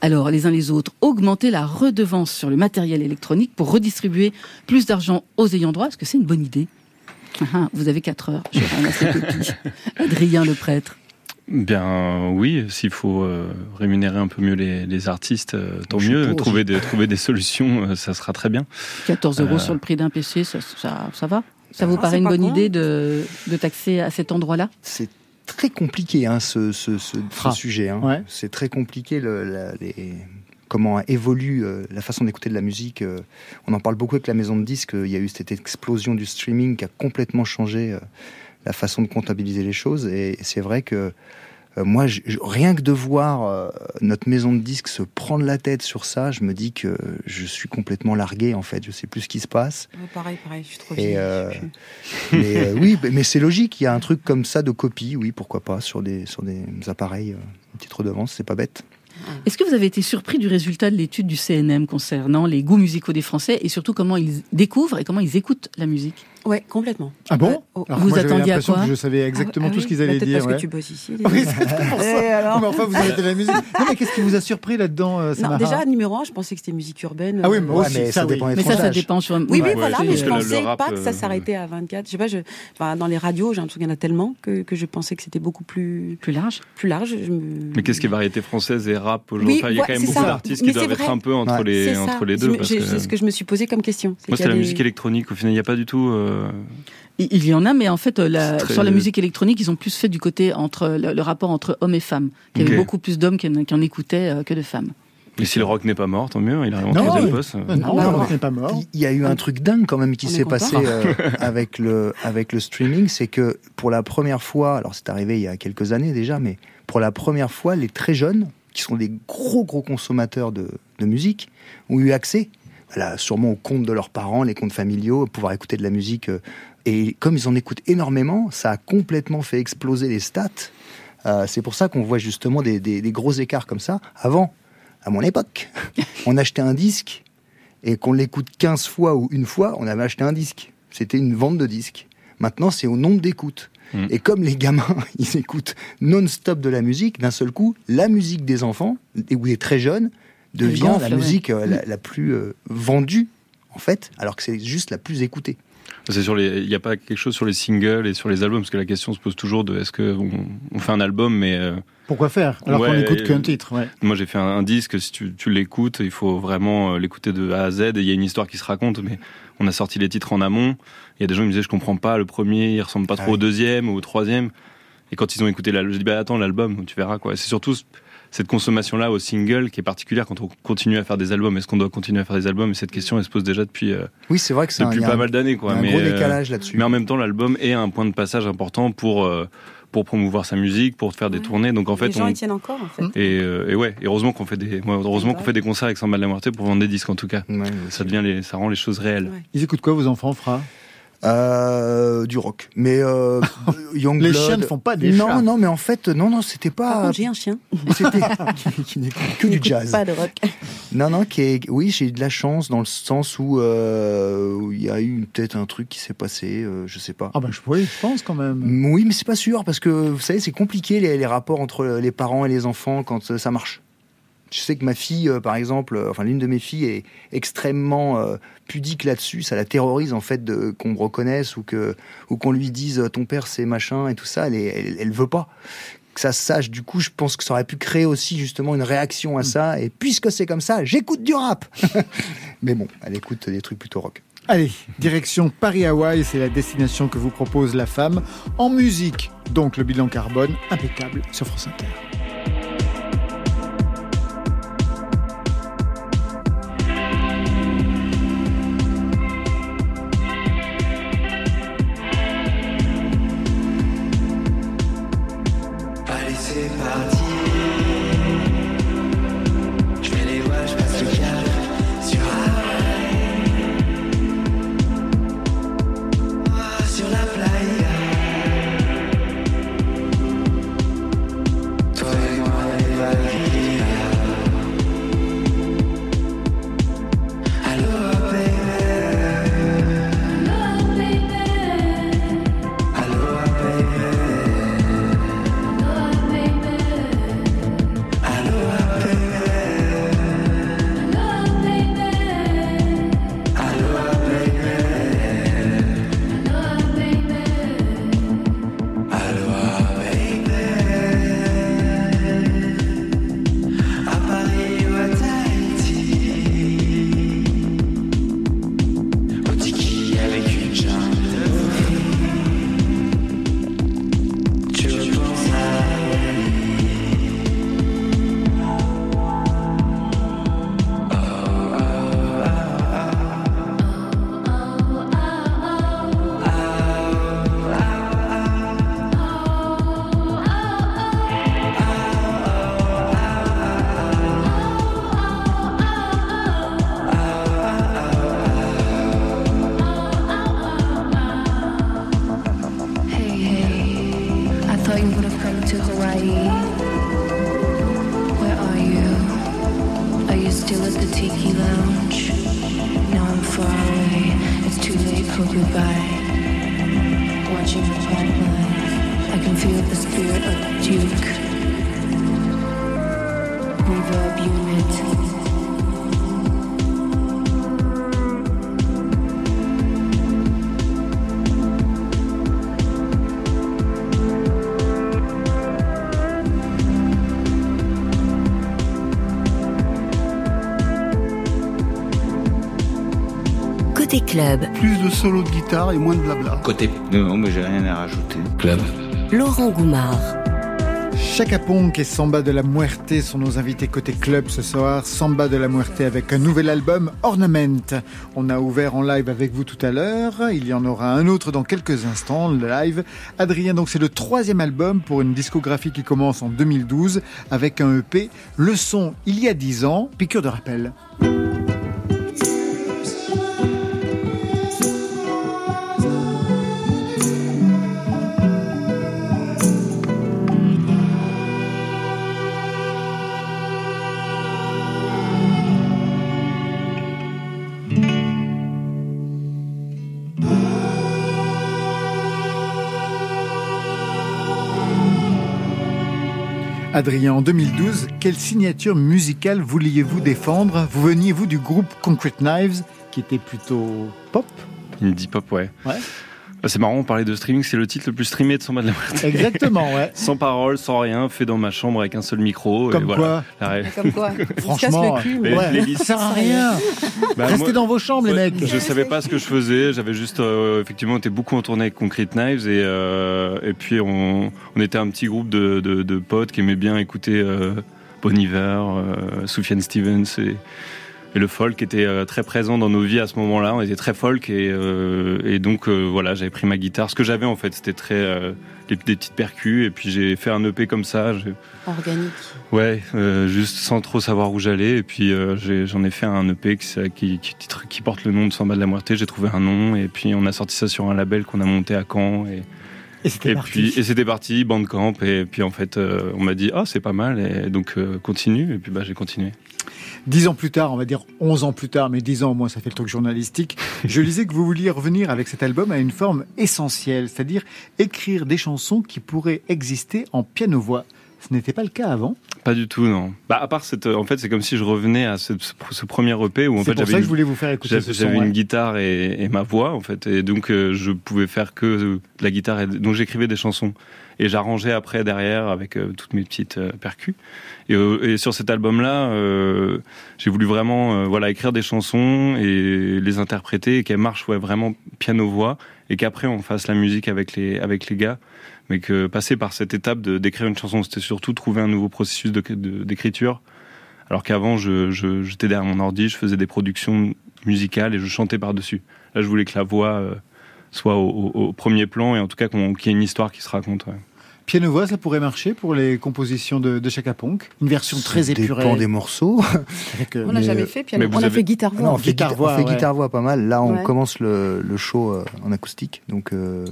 Alors, les uns les autres, augmenter la redevance sur le matériel électronique pour redistribuer plus d'argent aux ayants droit. Est-ce que c'est une bonne idée? Ah, ah, Vous avez 4 heures. Je ramasse les copies. Adrien le prêtre. Bien oui, s'il faut euh, rémunérer un peu mieux les, les artistes, euh, tant Je mieux. Trouver des, trouver des solutions, euh, ça sera très bien. 14 euros Euh. sur le prix d'un PC, ça, ça, ça va? Ça vous va, paraît une bonne con. idée de, de taxer à cet endroit-là? C'est très compliqué hein, ce, ce, ce- ce Ah, sujet. hein. ouais. C'est très compliqué le, la- les- comment évolue euh, la façon d'écouter de la musique. euh. on en parle beaucoup avec la maison de disques. Il y a eu cette explosion du streaming qui a complètement changé euh, la façon de comptabiliser les choses. Et c'est vrai que euh, moi, rien que de voir euh, notre maison de disques se prendre la tête sur ça, je me dis que je suis complètement largué en fait. Je sais plus ce qui se passe. Ouais, pareil, pareil, je suis trop vieille. euh. Mais euh, oui, mais c'est logique. Il y a un truc comme ça de copie, oui, pourquoi pas, sur des, sur des appareils, euh, une petite redevance, c'est pas bête. Est-ce que vous avez été surpris du résultat de l'étude du CNM concernant les goûts musicaux des Français et surtout comment ils découvrent et comment ils écoutent la musique? Ouais, complètement. Ah bon Ouais, oh. Alors Vous moi, j'avais attendiez à l'impression quoi que je savais exactement Ah, tout ah ce qu'ils oui, allaient peut-être dire. Parce ouais. que tu bosses ici. Oui, c'est pour ça. Alors Mais enfin, vous arrêtez la musique. Non, mais qu'est-ce qui vous a surpris là-dedans, euh, Non, déjà, numéro un, je pensais que c'était musique urbaine. Ah oui, euh, moi Ouais, aussi, mais ça, ça oui. dépend des Mais ça, ça dépend sur. Oui, oui, Ouais, voilà, mais je pensais pas que ça euh, s'arrêtait à 24. Je sais pas, je, enfin, dans les radios, j'ai l'impression qu'il y en a tellement que, que je pensais que c'était beaucoup plus, Plus large. plus large. Mais qu'est-ce qui est variété française et rap aujourd'hui Oui, Il y a quand même beaucoup d'artistes qui doivent être un peu entre, les, entre les deux. C'est ce que je me suis posé comme question. Moi, c'est la musique électronique. Au final, il n'y a pas du tout. Il y en a, mais en fait, euh, la- C'est très- sur la musique électronique, ils ont plus fait du côté entre le, le rapport entre hommes et femmes. Il y avait beaucoup plus d'hommes qui, en- qui en écoutaient euh, que de femmes. Et si le rock n'est pas mort, tant mieux. Il Non, oui. poste. Ah Non, le rock n'est pas mort. Il y a eu un truc dingue quand même qui s'est passé euh, avec le avec le streaming, c'est que pour la première fois, alors c'est arrivé il y a quelques années déjà, mais pour la première fois, les très jeunes, qui sont des gros gros consommateurs de, de musique, ont eu accès, voilà, sûrement aux comptes de leurs parents, les comptes familiaux, pouvoir écouter de la musique. euh, et comme ils en écoutent énormément, ça a complètement fait exploser les stats. Euh, c'est pour ça qu'on voit justement des, des- des gros écarts comme ça. Avant, à mon époque, on achetait un disque et qu'on l'écoute 15 fois ou une fois, on avait acheté un disque. C'était une vente de disques. Maintenant, c'est au nombre d'écoutes. Mm. Et comme les gamins, ils écoutent non-stop de la musique, d'un seul coup, la musique des enfants, ou des très jeunes, devient gonfle, la musique euh, la, la plus euh, vendue, en fait, alors que c'est juste la plus écoutée. C'est sur les. Il n'y a pas quelque chose sur les singles et sur les albums parce que la question se pose toujours de est-ce que on, on fait un album mais euh, Pourquoi faire Alors qu'on n'écoute qu'un titre. Ouais. moi j'ai fait un, un disque si tu, tu l'écoutes il faut vraiment l'écouter de A à Z et il y a une histoire qui se raconte mais on a sorti les titres en amont il y a des gens qui me disaient je comprends pas le premier il ressemble pas trop Ah oui. au deuxième ou au troisième et quand ils ont écouté l'album je dis bah attends l'album tu verras quoi c'est surtout cette consommation-là au single qui est particulière quand on continue à faire des albums. Est-ce qu'on doit continuer à faire des albums? Et cette question, elle se pose déjà depuis, euh, Oui, c'est vrai que un, depuis pas un- mal d'années. il y quoi. a un mais, gros euh, décalage là-dessus. mais en même temps, l'album est un point de passage important pour, euh, pour promouvoir sa musique, pour faire des tournées. Donc en fait, Les gens on, y tiennent encore, en fait. et, euh, et ouais, et heureusement qu'on fait des, heureusement qu'on fait des concerts avec Samba de la Muerte pour vendre des disques en tout cas. ça devient les, ça rend les choses réelles. Ils écoutent quoi, vos enfants, Fra? Euh, du rock. Mais euh, Youngblood. Les chiens ne font pas des Non, chats. non, mais en fait, non, non, c'était pas. Par contre, j'ai un chien. C'était qui, qui n'écoute que du jazz. Pas de rock. Non, non, qui est... oui, j'ai eu de la chance dans le sens où euh, il y a eu peut-être un truc qui s'est passé, euh, je sais pas. Ah bah je, oui, je pense quand même. Oui, mais c'est pas sûr parce que vous savez, c'est compliqué les, les rapports entre les parents et les enfants quand euh, ça marche. Je sais que ma fille, euh, par exemple, euh, enfin l'une de mes filles est extrêmement euh, pudique là-dessus. Ça la terrorise en fait de qu'on me reconnaisse ou que ou qu'on lui dise ton père c'est machin et tout ça. Elle, est- elle, elle veut pas que ça se sache. Du coup, je pense que ça aurait pu créer aussi justement une réaction à ça. Et puisque c'est comme ça, j'écoute du rap. mais bon, elle écoute des trucs plutôt rock. Allez, direction Paris-Hawaï, c'est la destination que vous propose la femme. En musique, donc le bilan carbone, impeccable sur France Inter. For goodbye. Watching the pipeline, I can feel the spirit of Duke. Reverb unit. Club, Plus de solo de guitare et moins de blabla. Côté. Non, mais j'ai rien à rajouter. Club. Laurent Goumard. Chaka Ponk et Samba de la Muerte sont nos invités côté club ce soir. Samba de la Muerte avec un nouvel album, Ornament. On a ouvert en live avec vous tout à l'heure. Il y en aura un autre dans quelques instants, le live. Adrien, donc c'est le troisième album pour une discographie qui commence en 2012 avec un EP. Le son, il y a dix ans, piqûre de rappel. Adrien, en 2012, quelle signature musicale vouliez-vous défendre? Vous veniez-vous du groupe Concrete Knives, qui était plutôt pop? Indie pop, ouais. Ouais. Bah, c'est marrant, on parlait de streaming, c'est le titre le plus streamé de Samba de la Muerte. Exactement, ouais. sans parole, sans rien, fait dans ma chambre avec un seul micro. Comme et voilà. La ré- Comme quoi Franchement, le cul. Les- mais- ouais, les listes. ça sert à rien. Bah, Restez moi- dans vos chambres, les mecs. Je savais pas ce que je faisais. J'avais juste, euh, effectivement, était beaucoup en tournée avec Concrete Knives et, euh, et puis on, on était un petit groupe de, de, de potes qui aimaient bien écouter euh, Bon Iver, euh, Sufjan Stevens et, et le folk était euh, très présent dans nos vies à ce moment-là. On était très folk et, euh, et donc euh, voilà, j'avais pris ma guitare. Ce que j'avais en fait, c'était très euh, des, des petites percus et puis j'ai fait un EP comme ça. Organique. Ouais, euh, juste sans trop savoir où j'allais. Et puis euh, j'en ai, fait un EP qui, qui, qui, titre- qui porte le nom de Samba de la Muerte. J'ai trouvé un nom et puis on a sorti ça sur un label qu'on a monté à Caen. Et, Et c'était puis parti. et c'était parti, Bandcamp. Et puis en fait, euh, on m'a dit ah c'est pas mal. Et donc euh, continue. Et puis bah j'ai continué. Dix ans plus tard, on va dire onze ans plus tard, mais dix ans au moins, ça fait le truc journalistique. Je lisais que vous vouliez revenir avec cet album à une forme essentielle, c'est-à-dire écrire des chansons qui pourraient exister en piano-voix. Ce n'était pas le cas avant? Pas du tout, non. Bah, à part cette, en fait, c'est comme si je revenais à ce, premier EP où en C'est fait pour j'avais ça que une- je voulais vous faire écouter j'avais- ce une guitare et, et ma voix en fait, et donc euh, je pouvais faire que de la guitare. Et, donc j'écrivais des chansons et j'arrangeais après derrière avec euh, toutes mes petites euh, percus. Et, euh, sur cet album-là, euh, j'ai voulu vraiment, voilà, écrire des chansons et les interpréter et qu'elles marchent ouais, vraiment piano-voix et qu'après on fasse la musique avec les avec les gars mais que passer par cette étape d'écrire une chanson, c'était surtout trouver un nouveau processus d'écriture. Alors qu'avant, je, je- j'étais derrière mon ordi, je faisais des productions musicales et je chantais par-dessus. Là, je voulais que la voix soit au, au- au premier plan et en tout cas qu'il y ait une histoire qui se raconte. ouais. Piano-voix, ça pourrait marcher pour les compositions de, de Chaka Ponk. Une version très épurée. dépend des morceaux. On n'a Mais- jamais fait piano. On a fait guitare-voix. Non, on fait on fait ouais. guitare-voix pas mal. Là, on Ouais. commence le, le show euh, en acoustique, donc euh,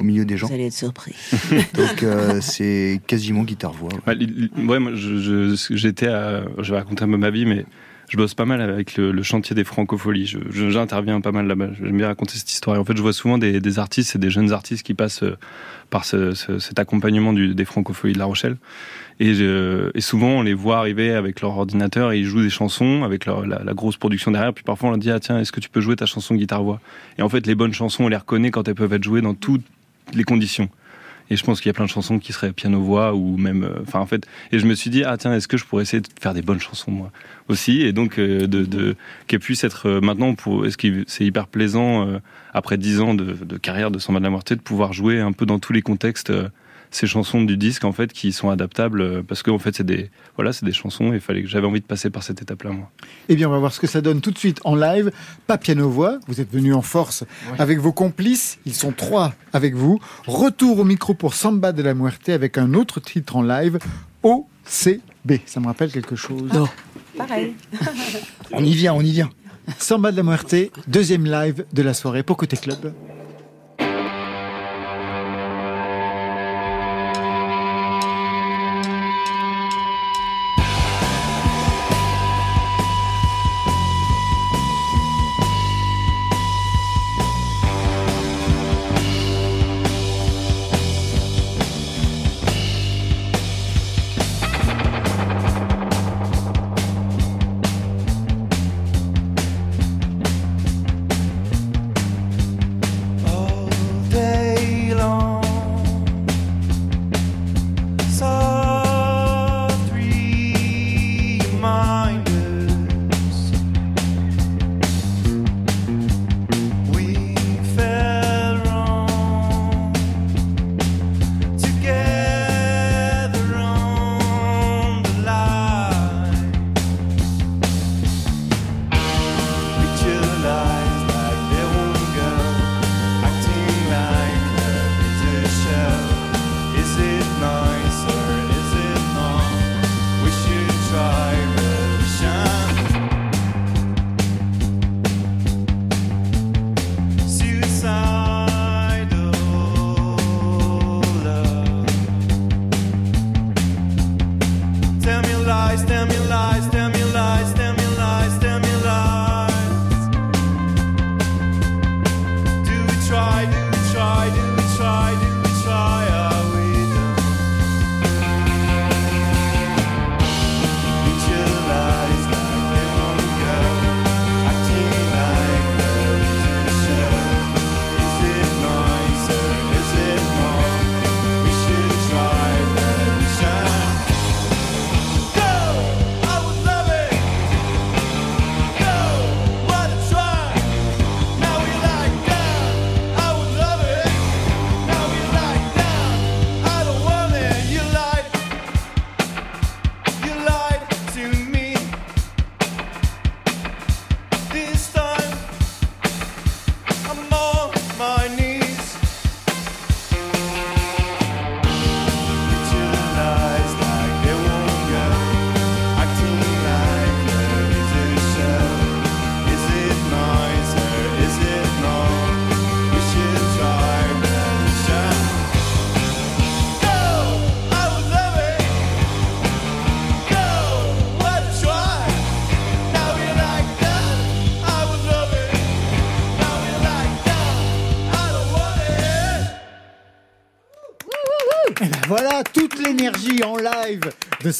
au milieu des gens. Vous allez être surpris. Donc euh, c'est quasiment guitare-voix. ouais. Ouais, li- li- ouais, moi, je, je- j'étais à, je vais raconter un peu ma vie, mais je bosse pas mal avec le, chantier des francopholies. J'interviens pas mal là-bas. J'aime bien raconter cette histoire. Et en fait, je vois souvent des, artistes et des jeunes artistes qui passent euh, par ce- ce- cet accompagnement des francopholies de La Rochelle. Et, souvent, on les voit arriver avec leur ordinateur et ils jouent des chansons avec la grosse production derrière. Puis parfois, on leur dit ah tiens, est-ce que tu peux jouer ta chanson guitare-voix? Et en fait, les bonnes chansons, on les reconnaît quand elles peuvent être jouées dans toutes les conditions. Et je pense qu'il y a plein de chansons qui seraient piano-voix ou même, euh, enfin en fait, et je me suis dit ah tiens, est-ce que je pourrais essayer de faire des bonnes chansons moi aussi? Et donc euh, de, de qu'elles puissent être euh, maintenant pour, est-ce que c'est hyper plaisant après dix ans de, de carrière de Samba de la de pouvoir jouer un peu dans tous les contextes ces chansons du disque en fait qui sont adaptables euh, parce que en fait c'est des voilà c'est des chansons et il fallait que j'avais envie de passer par cette étape là moi. Eh bien, on va voir ce que ça donne tout de suite en live. Pas piano-voix, vous êtes venus en force avec vos complices. Ils sont trois avec vous. Retour au micro pour Samba de la Muerte avec un autre titre en live, OCB. Ça me rappelle quelque chose. Pareil. On y vient, on y vient. Samba de la Muerte, deuxième live de la soirée pour Côté Club.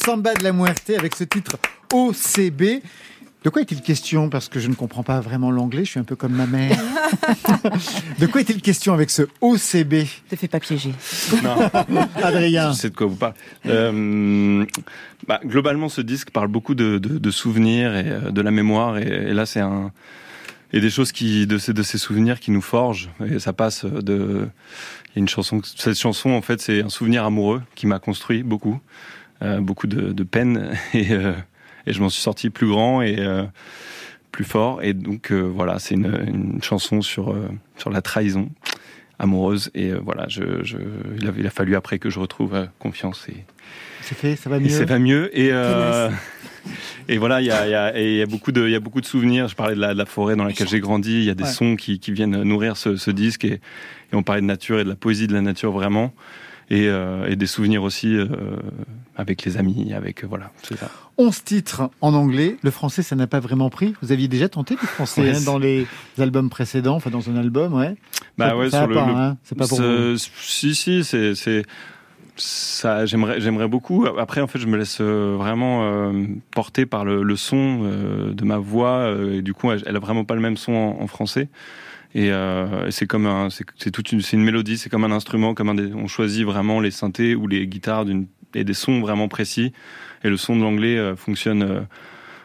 Samba de la Muerte avec ce titre OCB. De quoi est-il question? Parce que je ne comprends pas vraiment l'anglais, je suis un peu comme ma mère. de quoi est-il question avec ce OCB Te fais pas piéger. Non. Adrien. Je sais de quoi vous parlez. Euh, bah, globalement, ce disque parle beaucoup de, de- de souvenirs et euh, de la mémoire. Et, et là, c'est un et des choses qui de ces de ces souvenirs qui nous forgent. Et ça passe de. Il y a une chanson. Cette chanson, en fait, c'est un souvenir amoureux qui m'a construit beaucoup, beaucoup de, de peine et euh, et je m'en suis sorti plus grand et euh, plus fort. Et donc euh, voilà, c'est une, une chanson sur euh, sur la trahison amoureuse. Et euh, voilà, je, je, il, a, il a fallu après que je retrouve euh, confiance et C'est fait, ça va mieux ça va mieux. Et, euh, et voilà, il y a, il y, a, et il y, a beaucoup de, il y a beaucoup de souvenirs. Je parlais de la, de la forêt dans laquelle j'ai grandi. Il y a des Ouais. sons qui, qui viennent nourrir ce, ce disque. Et, et on parlait de nature et de la poésie de la nature vraiment. Et, euh, et des souvenirs aussi euh, avec les amis, avec voilà, c'est ça. 11 titres en anglais. Le français, ça n'a pas vraiment pris. Vous aviez déjà tenté du français Ouais, hein, dans les albums précédents, enfin dans un album, ouais. Bah Ça- ouais, ça sur le, pas, le- hein, c'est pas pour vous. Si, si, c'est, c'est, ça, j'aimerais, j'aimerais beaucoup. Après, en fait, je me laisse euh, vraiment euh, porter par le, le son euh, de ma voix. euh, et du coup, elle, elle a vraiment pas le même son en, en français. Et, euh, et c'est comme un, c'est, toute une, c'est une mélodie, c'est comme un instrument, comme un des, on choisit vraiment les synthés ou les guitares d'une, et des sons vraiment précis. Et le son de l'anglais euh, fonctionne. euh,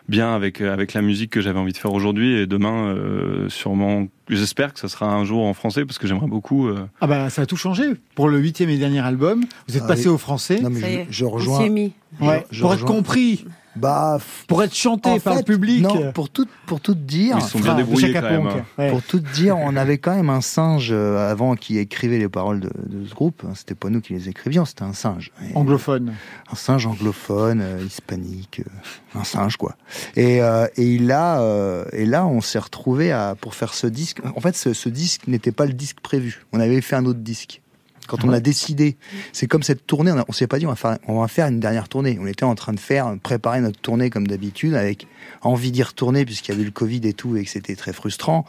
bien avec avec la musique que j'avais envie de faire aujourd'hui et demain euh, sûrement j'espère que ça sera un jour en français parce que j'aimerais beaucoup euh, Ah bah ça a tout changé. Pour le huitième et dernier album, vous êtes Ah passé oui. au français. Non, mais je, on rejoins. mis. Ouais, je pour être compris, Bah, pour être chanté en par fait, le public. Non, pour tout, pour tout dire. ils sont bien débrouillés quand même hein. ouais. Pour tout dire, on avait quand même un singe euh, avant qui écrivait les paroles de, de ce groupe. C'était pas nous qui les écrivions, c'était un singe. Et- Anglophone. un singe anglophone, euh, hispanique, euh, un singe quoi. Et, euh, et là, euh, et là, on s'est retrouvé à pour faire ce disque. En fait, ce, ce disque n'était pas le disque prévu. On avait fait un autre disque. Quand on a décidé, c'est comme cette tournée, on, on s'est pas dit on va faire, on va faire une dernière tournée. On était en train de faire, préparer notre tournée comme d'habitude, avec envie d'y retourner puisqu'il y avait le Covid et tout et que c'était très frustrant,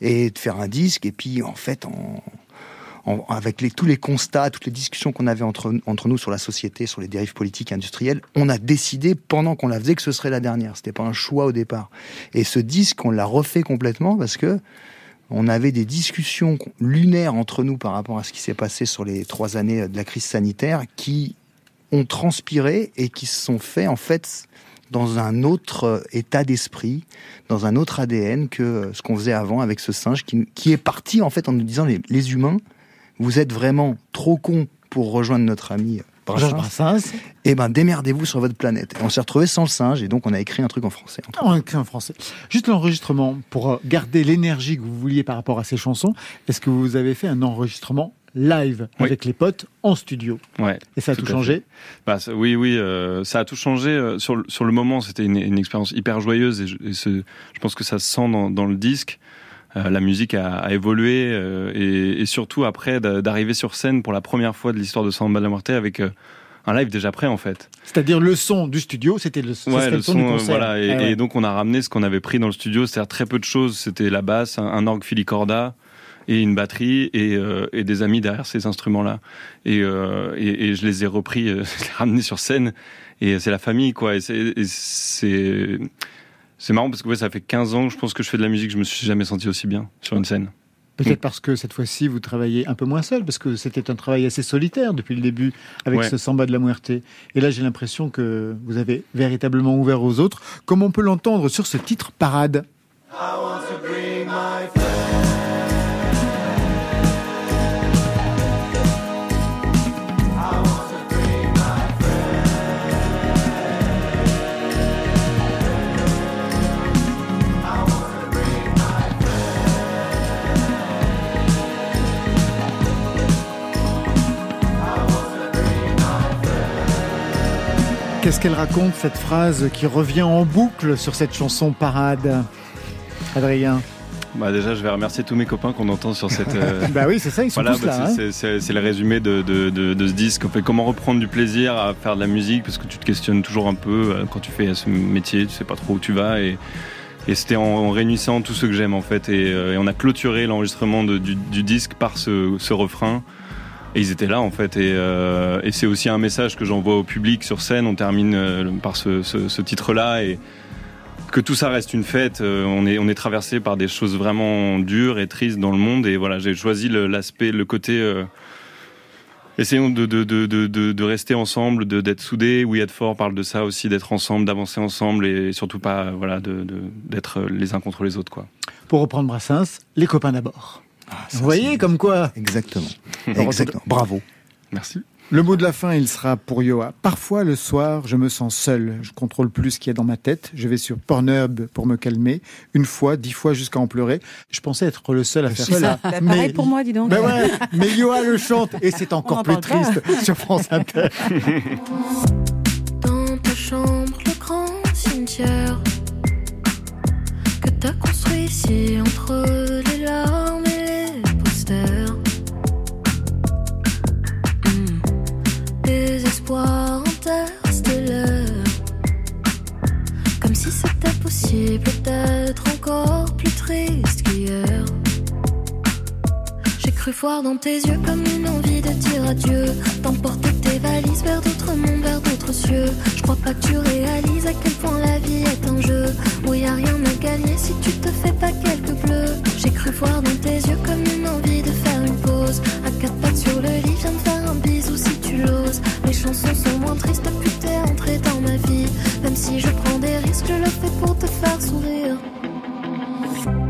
et de faire un disque. Et puis en fait, avec les, tous les constats, toutes les discussions qu'on avait entre, entre nous sur la société, sur les dérives politiques et industrielles, on a décidé pendant qu'on la faisait que ce serait la dernière. C'était pas un choix au départ. Et ce disque, on l'a refait complètement parce que on avait des discussions lunaires entre nous par rapport à ce qui s'est passé sur les trois années de la crise sanitaire qui ont transpiré et qui se sont faits en fait dans un autre euh, état d'esprit, dans un autre ADN que euh, ce qu'on faisait avant avec ce singe qui, est parti en fait en nous disant les, les humains, vous êtes vraiment trop cons pour rejoindre notre ami Georges Brassens. Eh ben démerdez-vous sur votre planète. Et on s'est retrouvé sans le singe et donc on a écrit un truc en français. En écrit en français. Juste l'enregistrement, pour euh, garder l'énergie que vous vouliez par rapport à ces chansons, est-ce que vous avez fait un enregistrement live Oui. avec les potes en studio? Ouais. Et ça a tout, changé? Bah, ça- oui, oui, euh, ça a tout changé. euh, sur, le- sur le moment, c'était une, une expérience hyper joyeuse et, je, et ce- je pense que ça se sent dans, dans le disque. Euh, la musique a, a évolué euh, et, et surtout après d'a- d'arriver sur scène pour la première fois de l'histoire de Samba de la Muerte avec euh, un live déjà prêt en fait. C'est-à-dire le son du studio, c'était le, Ouais, le le son, du concert. voilà. Et, Ah ouais. et donc on a ramené ce qu'on avait pris dans le studio, c'est-à-dire très peu de choses. C'était la basse, un, un orgue filicorda et une batterie et, euh, et des amis derrière ces instruments-là. Et, euh, et, et je les ai repris, euh, je les ai ramenés sur scène. Et c'est la famille, quoi. Et c'est, c'est, marrant parce que ouais, ça fait 15 ans que je pense que je fais de la musique. Je me suis jamais senti aussi bien sur une scène. Peut-être parce que cette fois-ci, vous travaillez un peu moins seul, parce que c'était un travail assez solitaire depuis le début avec Ouais. ce Samba de la Muerte. Et là, j'ai l'impression que vous avez véritablement ouvert aux autres, comme on peut l'entendre sur ce titre Parade. Qu'est-ce qu'elle raconte, cette phrase qui revient en boucle sur cette chanson Parade Adrien? Bah déjà, je vais remercier tous mes copains qu'on entend sur cette. euh, Bah oui, c'est ça, ils sont Voilà, tous bah, là. c'est- hein. c'est- le résumé de, de, de, de ce disque. En fait, comment reprendre du plaisir à faire de la musique parce que tu te questionnes toujours un peu euh, quand tu fais ce métier, tu sais pas trop où tu vas et, et c'était en, en réunissant tout ce que j'aime en fait et, euh, et on a clôturé l'enregistrement du, du disque par ce, ce refrain Et ils étaient là en fait. Et, euh, et c'est aussi un message que j'envoie au public sur scène. On termine euh, par ce, titre-là et que tout ça reste une fête. Euh, on est on traversé par des choses vraiment dures et tristes dans le monde. Et voilà, j'ai choisi l'aspect, le côté. Essayons de, rester ensemble, d'être soudés. Had Fort parle de ça aussi, d'être ensemble, d'avancer ensemble et surtout pas voilà, d'être les uns contre les autres. Quoi. Pour reprendre Brassens, les copains d'abord. Vous voyez comme quoi Exactement. Exactement. Bravo. Merci. Le mot de la fin, il sera pour Yoa. Parfois, le soir, je me sens seul. Je contrôle plus ce qu'il y a dans ma tête. Je vais sur Pornhub pour me calmer. Une fois, dix fois jusqu'à en pleurer. Je pensais être le seul à faire ça. Bah, pareil pour moi, dis donc. Ouais, mais Yoa le chante et c'est encore en plus pas. triste sur France Inter. Dans ta chambre, le grand cimetière que t'as construit ici entre les Comme si c'était possible d'être encore plus triste qu'hier. J'ai cru voir dans tes yeux comme une envie de dire adieu. D'emporter tes valises vers d'autres mondes, vers d'autres cieux. Je crois pas que tu réalises à quel point la vie est un jeu. Où y a rien à gagner si tu te fais pas quelques bleus. J'ai cru voir dans tes yeux comme une envie de faire une pause. À quatre pattes sur le lit, viens de faire un bisou si tu l'oses. Chansons sont moins tristes que t'es entré dans ma vie. Même si je prends des risques, je le fais pour te faire sourire.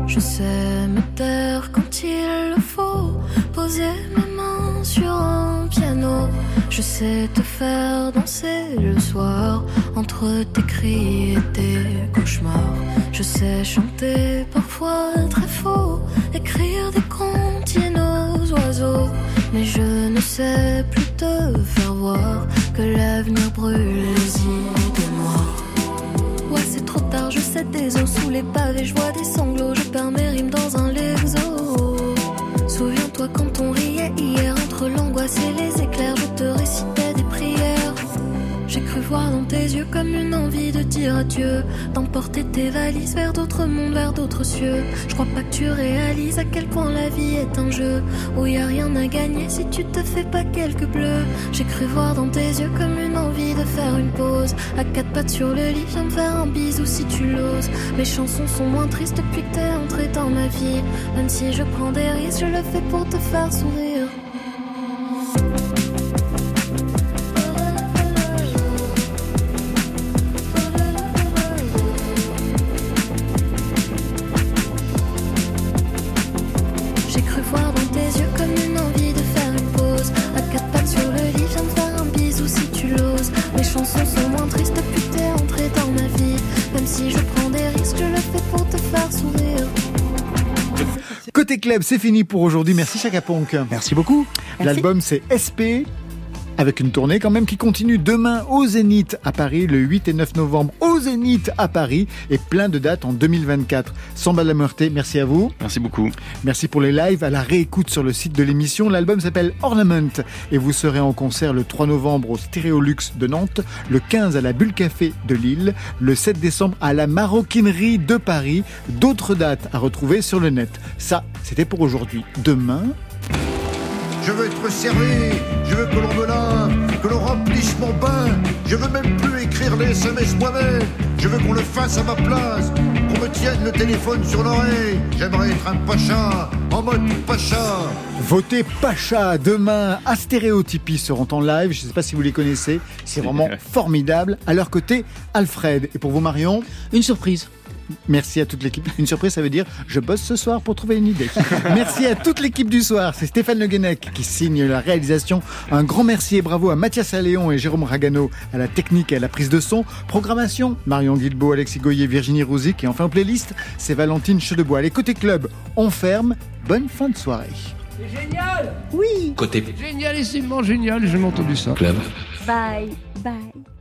Je sais me taire quand il le faut, poser mes mains sur un piano. Je sais te faire danser le soir entre tes cris et tes cauchemars. Je sais chanter parfois très faux, écrire des comptines aux oiseaux. Mais je ne sais plus te faire voir que l'avenir brûle les idées noires. Ouais, c'est trop tard, je sais des os sous les pavés, je vois des sanglots, je perds mes rimes dans un lexo. Souviens-toi quand on riait hier entre l'angoisse et les tes yeux comme une envie de dire adieu, d'emporter tes valises vers d'autres mondes, vers d'autres cieux. Je crois pas que tu réalises à quel point la vie est un jeu où y a rien à gagner si tu te fais pas quelques bleus. J'ai cru voir dans tes yeux comme une envie de faire une pause, à quatre pattes sur le lit, viens me faire un bisou si tu l'oses. Mes chansons sont moins tristes depuis que t'es entré dans ma vie, même si je prends des risques, je le fais pour te faire sourire. Club, c'est fini pour aujourd'hui. Merci Chaka Ponk. Merci beaucoup. L'album c'est SP. Avec une tournée quand même qui continue demain au Zénith à Paris, le 8 et 9 novembre au Zénith à Paris et plein de dates en 2024. Samba de la merci à vous. Merci beaucoup. Merci pour les lives, à la réécoute sur le site de l'émission. L'album s'appelle Ornament et vous serez en concert le 3 novembre au Stéréolux de Nantes, le 15 à la Bulle Café de Lille, le 7 décembre à la Maroquinerie de Paris. D'autres dates à retrouver sur le net. Ça, c'était pour aujourd'hui. Demain, Je veux être servi, je veux que l'on me lave, que l'on remplisse mon bain. Je veux même plus écrire les SMS moi-même. Je veux qu'on le fasse à ma place, qu'on me tienne le téléphone sur l'oreille. J'aimerais être un pacha, en mode pacha. Votez Pacha demain à Stéréotypie seront en live. Je ne sais pas si vous les connaissez. C'est vraiment formidable. À leur côté, Alfred. Et pour vous, Marion Une surprise. Merci à toute l'équipe. Une surprise, ça veut dire je bosse ce soir pour trouver une idée. merci à toute l'équipe du soir. C'est Stéphane Le Guenec qui signe la réalisation. Un grand merci et bravo à Mathias Alléon et Jérôme Ragano à la technique et à la prise de son. Programmation, Marion Guilbeault, Alexis Goyer, Virginie Rouzic. Et enfin, playlist, c'est Valentine Chedebois. Les côtés club, on ferme. Bonne fin de soirée. C'est génial Oui Côté Génialissimement génial, j'ai entendu ça. club. Bye, bye.